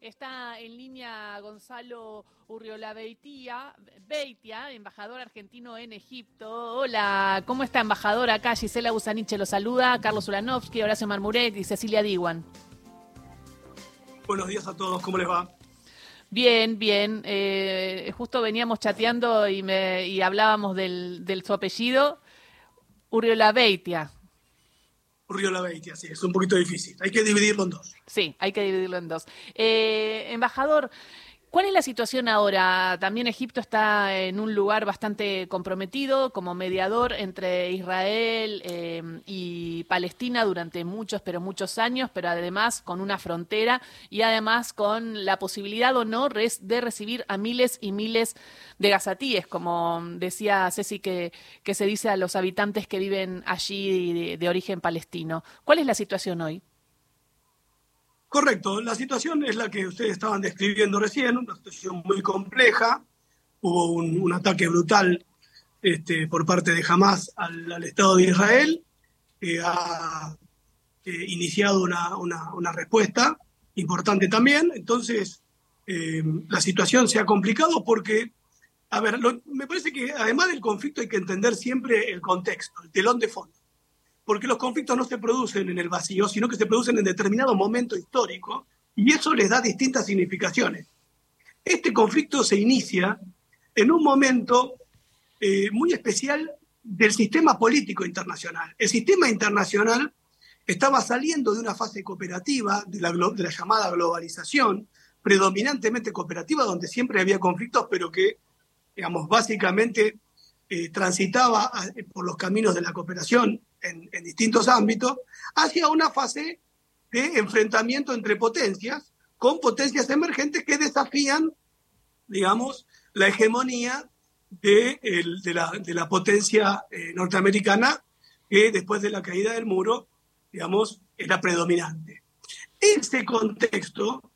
Está en línea Gonzalo Urriola Beitia, Beitia, embajador argentino en Egipto. Hola, ¿cómo está embajador? Acá Gisela Busaniche lo saluda, Carlos Ulanovsky, Horacio Marmuret y Cecilia Diwan. Buenos días a todos, ¿cómo les va? Bien, bien. Eh, justo veníamos chateando y, me, y hablábamos del, del su apellido, Urriola Beitia. Urriola Beitia, sí, es un poquito difícil. Hay que dividirlo en dos. Sí, hay que dividirlo en dos. Eh, embajador, ¿Cuál es la situación ahora? También Egipto está en un lugar bastante comprometido como mediador entre Israel eh, y Palestina durante muchos, pero muchos años, pero además con una frontera y además con la posibilidad o no de recibir a miles y miles de gazatíes, como decía Ceci que, se dice a los habitantes que viven allí de origen palestino. ¿Cuál es la situación hoy? Correcto, la situación es la que ustedes estaban describiendo recién, una situación muy compleja. Hubo un, ataque brutal este, por parte de Hamas al, Estado de Israel, que ha eh, iniciado una, respuesta importante también. Entonces, eh, la situación se ha complicado porque, a ver, me parece que además del conflicto hay que entender siempre el contexto, el telón de fondo porque los conflictos no se producen en el vacío, sino que se producen en determinado momento histórico, y eso les da distintas significaciones. Este conflicto se inicia en un momento eh, muy especial del sistema político internacional. El sistema internacional estaba saliendo de una fase cooperativa, de la, de la llamada globalización, predominantemente cooperativa, donde siempre había conflictos, pero que, digamos, básicamente eh, transitaba eh, por los caminos de la cooperación en, distintos ámbitos, hacia una fase de enfrentamiento entre potencias, con potencias emergentes que desafían, digamos, la hegemonía de, la, potencia eh, norteamericana que después de la caída del muro, digamos, era predominante. Este contexto,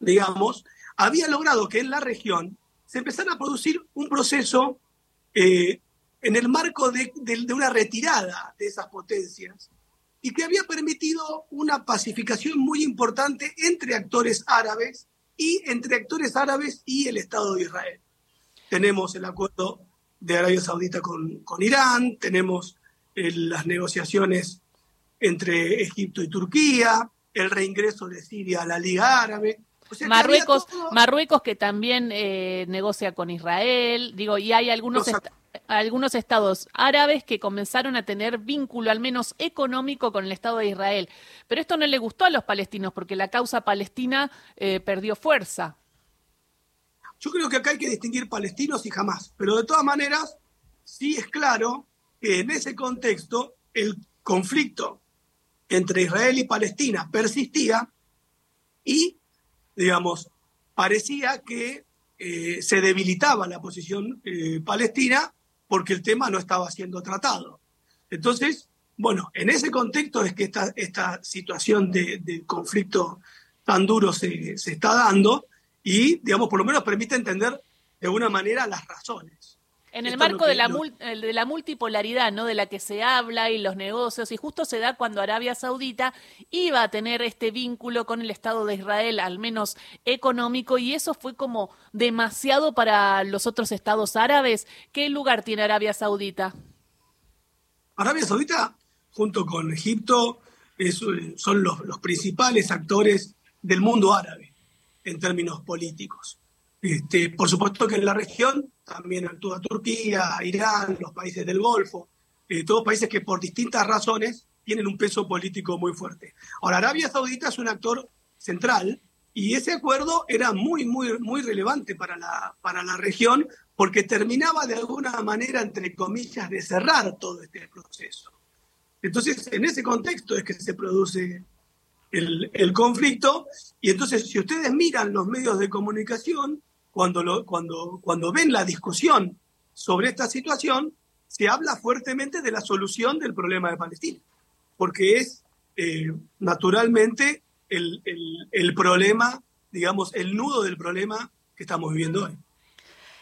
digamos, había logrado que en la región se empezara a producir un proceso eh, en el marco de, una retirada de esas potencias y que había permitido una pacificación muy importante entre actores árabes y entre actores árabes y el Estado de Israel. Tenemos el acuerdo de Arabia Saudita con, Irán, tenemos eh, las negociaciones entre Egipto y Turquía, el reingreso de Siria a la Liga Árabe. Marruecos, que Marruecos que también eh, negocia con Israel, digo, y hay algunos algunos estados árabes que comenzaron a tener vínculo, al menos económico, con el Estado de Israel. Pero esto no le gustó a los palestinos porque la causa palestina eh, perdió fuerza. Yo creo que acá hay que distinguir palestinos y jamás, pero de todas maneras, sí es claro que en ese contexto el conflicto entre Israel y Palestina persistía y, digamos, parecía que eh, se debilitaba la posición eh, palestina porque el tema no estaba siendo tratado. Entonces, bueno, en ese contexto es que esta, esta situación de, conflicto tan duro se, se, está dando y, digamos, por lo menos permite entender de alguna manera las razones. En el marco de, la de la multipolaridad, ¿no? De la que se habla y los negocios, y justo se da cuando Arabia Saudita iba a tener este vínculo con el Estado de Israel, al menos económico, y eso fue como demasiado para los otros estados árabes. ¿Qué lugar tiene Arabia Saudita? Arabia Saudita, junto con Egipto, son los, los principales actores del mundo árabe en términos políticos. Este, por supuesto que en la región también actúa Turquía, Irán, los países del Golfo, eh, todos países que por distintas razones tienen un peso político muy fuerte. Ahora, Arabia Saudita es un actor central y ese acuerdo era muy, muy, muy relevante para la, para la región porque terminaba de alguna manera, entre comillas, de cerrar todo este proceso. Entonces, en ese contexto es que se produce el, el conflicto y entonces, si ustedes miran los medios de comunicación, cuando, lo, cuando, cuando ven la discusión sobre esta situación, se habla fuertemente de la solución del problema de Palestina, porque es eh, naturalmente el, el problema, digamos, el nudo del problema que estamos viviendo hoy.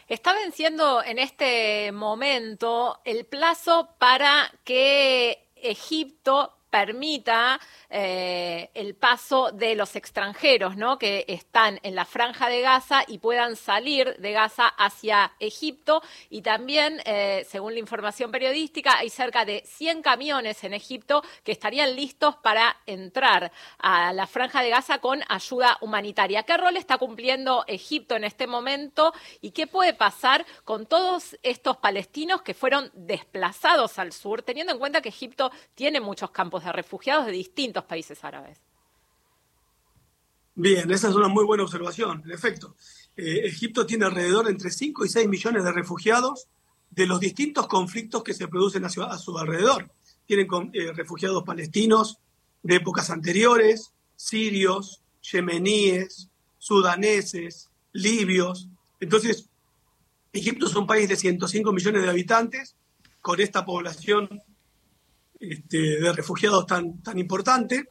Está venciendo en este momento el plazo para que Egipto permita eh, el paso de los extranjeros, ¿no? Que están en la franja de Gaza y puedan salir de Gaza hacia Egipto. Y también, eh, según la información periodística, hay cerca de 100 camiones en Egipto que estarían listos para entrar a la franja de Gaza con ayuda humanitaria. ¿Qué rol está cumpliendo Egipto en este momento y qué puede pasar con todos estos palestinos que fueron desplazados al sur, teniendo en cuenta que Egipto tiene muchos campos de refugiados de distintos países árabes. Bien, esa es una muy buena observación. En efecto, eh, Egipto tiene alrededor de entre 5 y 6 millones de refugiados de los distintos conflictos que se producen a su, alrededor. Tienen eh, refugiados palestinos de épocas anteriores, sirios, yemeníes, sudaneses, libios. Entonces, Egipto es un país de 105 millones de habitantes, con esta población este, de refugiados tan, tan importante,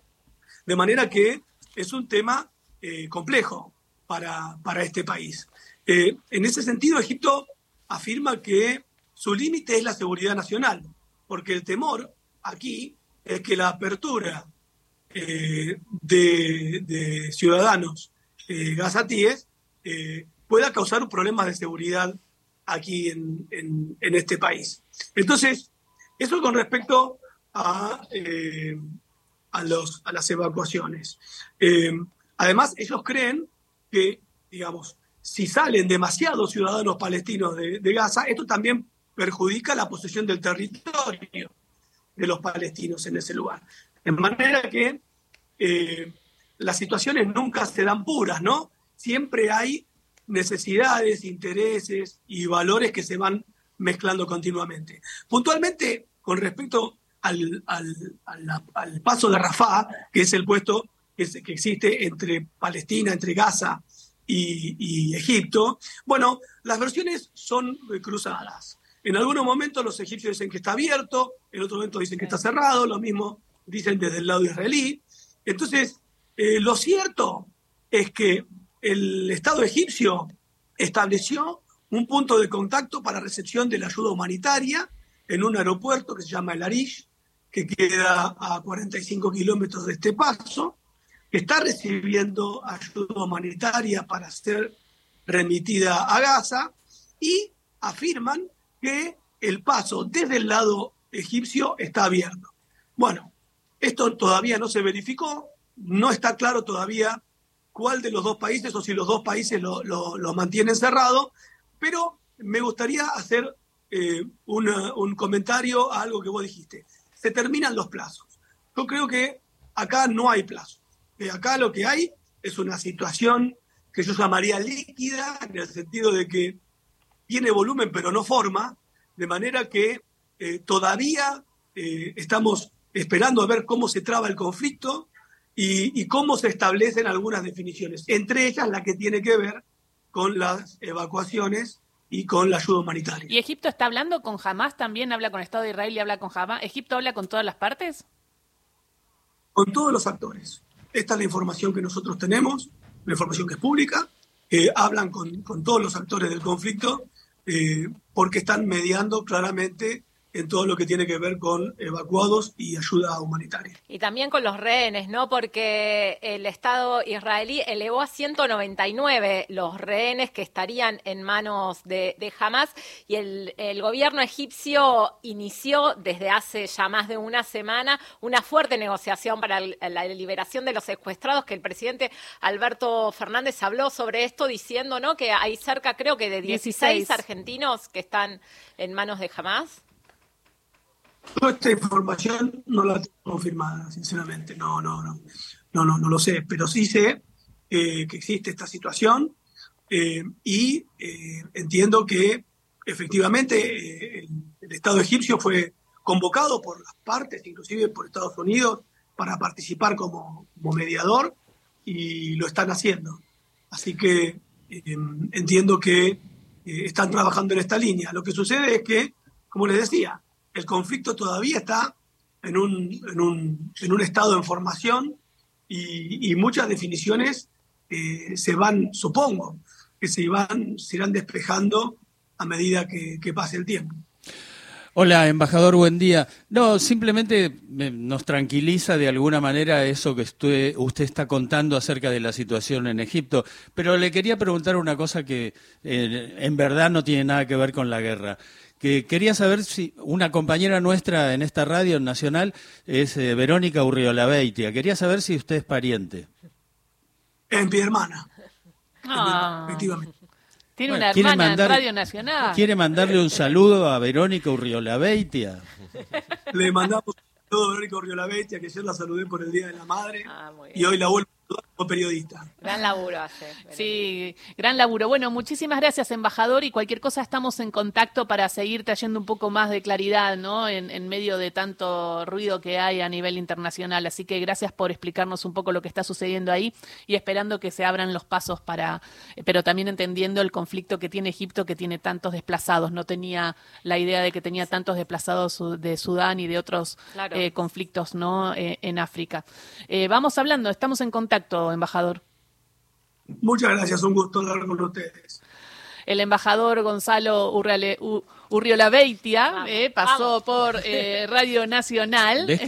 de manera que es un tema eh, complejo para, para, este país. Eh, en ese sentido, Egipto afirma que su límite es la seguridad nacional, porque el temor aquí es que la apertura eh, de, ciudadanos gazatíes pueda causar problemas de seguridad aquí en, en, este país. Entonces, eso con respecto eh, a, los, a las evacuaciones. Eh, además, ellos creen que, digamos, si salen demasiados ciudadanos palestinos de, Gaza, esto también perjudica la posesión del territorio de los palestinos en ese lugar. De manera que eh, las situaciones nunca se dan puras, ¿no? Siempre hay necesidades, intereses y valores que se van mezclando continuamente. Puntualmente, con respecto al, al, paso de Rafah, que es el puesto que, que existe entre Palestina, entre Gaza y, Egipto. Bueno, las versiones son cruzadas. En algunos momentos los egipcios dicen que está abierto, en otros momentos dicen que está cerrado, lo mismo dicen desde el lado israelí. Entonces, eh, lo cierto es que el Estado egipcio estableció un punto de contacto para recepción de la ayuda humanitaria en un aeropuerto que se llama El Arish, que queda a 45 kilómetros de este paso, que está recibiendo ayuda humanitaria para ser remitida a Gaza y afirman que el paso desde el lado egipcio está abierto. Bueno, esto todavía no se verificó, no está claro todavía cuál de los dos países o si los dos países lo, mantienen cerrado, pero me gustaría hacer eh, un comentario a algo que vos dijiste se terminan los plazos. Yo creo que acá no hay plazo. Que acá lo que hay es una situación que yo llamaría líquida, en el sentido de que tiene volumen pero no forma, de manera que eh, todavía eh, estamos esperando a ver cómo se traba el conflicto y, cómo se establecen algunas definiciones, entre ellas la que tiene que ver con las evacuaciones y con la ayuda humanitaria. ¿Y Egipto está hablando con Hamas también? ¿Habla con el Estado de Israel y habla con Hamas? ¿Egipto habla con todas las partes? Con todos los actores. Esta es la información que nosotros tenemos, la información que es pública. Eh, hablan con, con, todos los actores del conflicto eh, porque están mediando claramente en todo lo que tiene que ver con evacuados y ayuda humanitaria. Y también con los rehenes, ¿no? Porque el Estado israelí elevó a 199 los rehenes que estarían en manos de, Hamas y el, gobierno egipcio inició desde hace ya más de una semana una fuerte negociación para la liberación de los secuestrados, que el presidente Alberto Fernández habló sobre esto diciendo, ¿no? Que hay cerca, creo que de 16. argentinos que están en manos de Hamas. Toda esta información no la tengo confirmada, sinceramente. No, no, no. No, no, no lo sé. Pero sí sé eh, que existe esta situación eh, y eh, entiendo que efectivamente el, Estado egipcio fue convocado por las partes, inclusive por Estados Unidos, para participar como, como mediador y lo están haciendo. Así que entiendo que están trabajando en esta línea. Lo que sucede es que, como les decía, el conflicto todavía está en un, en un, en un estado en formación y, muchas definiciones eh, se van, supongo, que se, van, se irán despejando a medida que, que pase el tiempo. Hola, embajador, buen día. No, simplemente nos tranquiliza de alguna manera eso que usted, usted está contando acerca de la situación en Egipto, pero le quería preguntar una cosa que eh, en verdad no tiene nada que ver con la guerra. Que quería saber si una compañera nuestra en esta radio nacional es eh, Verónica Urriola Beitia. Quería saber si usted es pariente. Es mi hermana. Ah. Efectivamente. Tiene Bueno, una ¿quiere hermana mandar- en Radio Nacional. ¿Quiere mandarle un saludo a Verónica Urriola Beitia? Le mandamos un saludo a Verónica Oriola Bestia, que ayer la saludé por el Día de la Madre Ah, muy y bien. hoy la vuelvo como periodista. Gran laburo hace. Sí, gran laburo. Bueno, muchísimas gracias, embajador, y cualquier cosa estamos en contacto para seguir trayendo un poco más de claridad, ¿no? En, en medio de tanto ruido que hay a nivel internacional. Así que gracias por explicarnos un poco lo que está sucediendo ahí y esperando que se abran los pasos para, pero también entendiendo el conflicto que tiene Egipto, que tiene tantos desplazados. No tenía la idea de que tenía tantos desplazados de Sudán y de otros Claro. eh, conflictos, ¿no? Eh, en África. Eh, vamos hablando, estamos en contacto, embajador. Muchas gracias, un gusto hablar con ustedes. el embajador Gonzalo Urriola Beitia eh, pasó vamos. por eh, Radio Nacional. ¿Ves que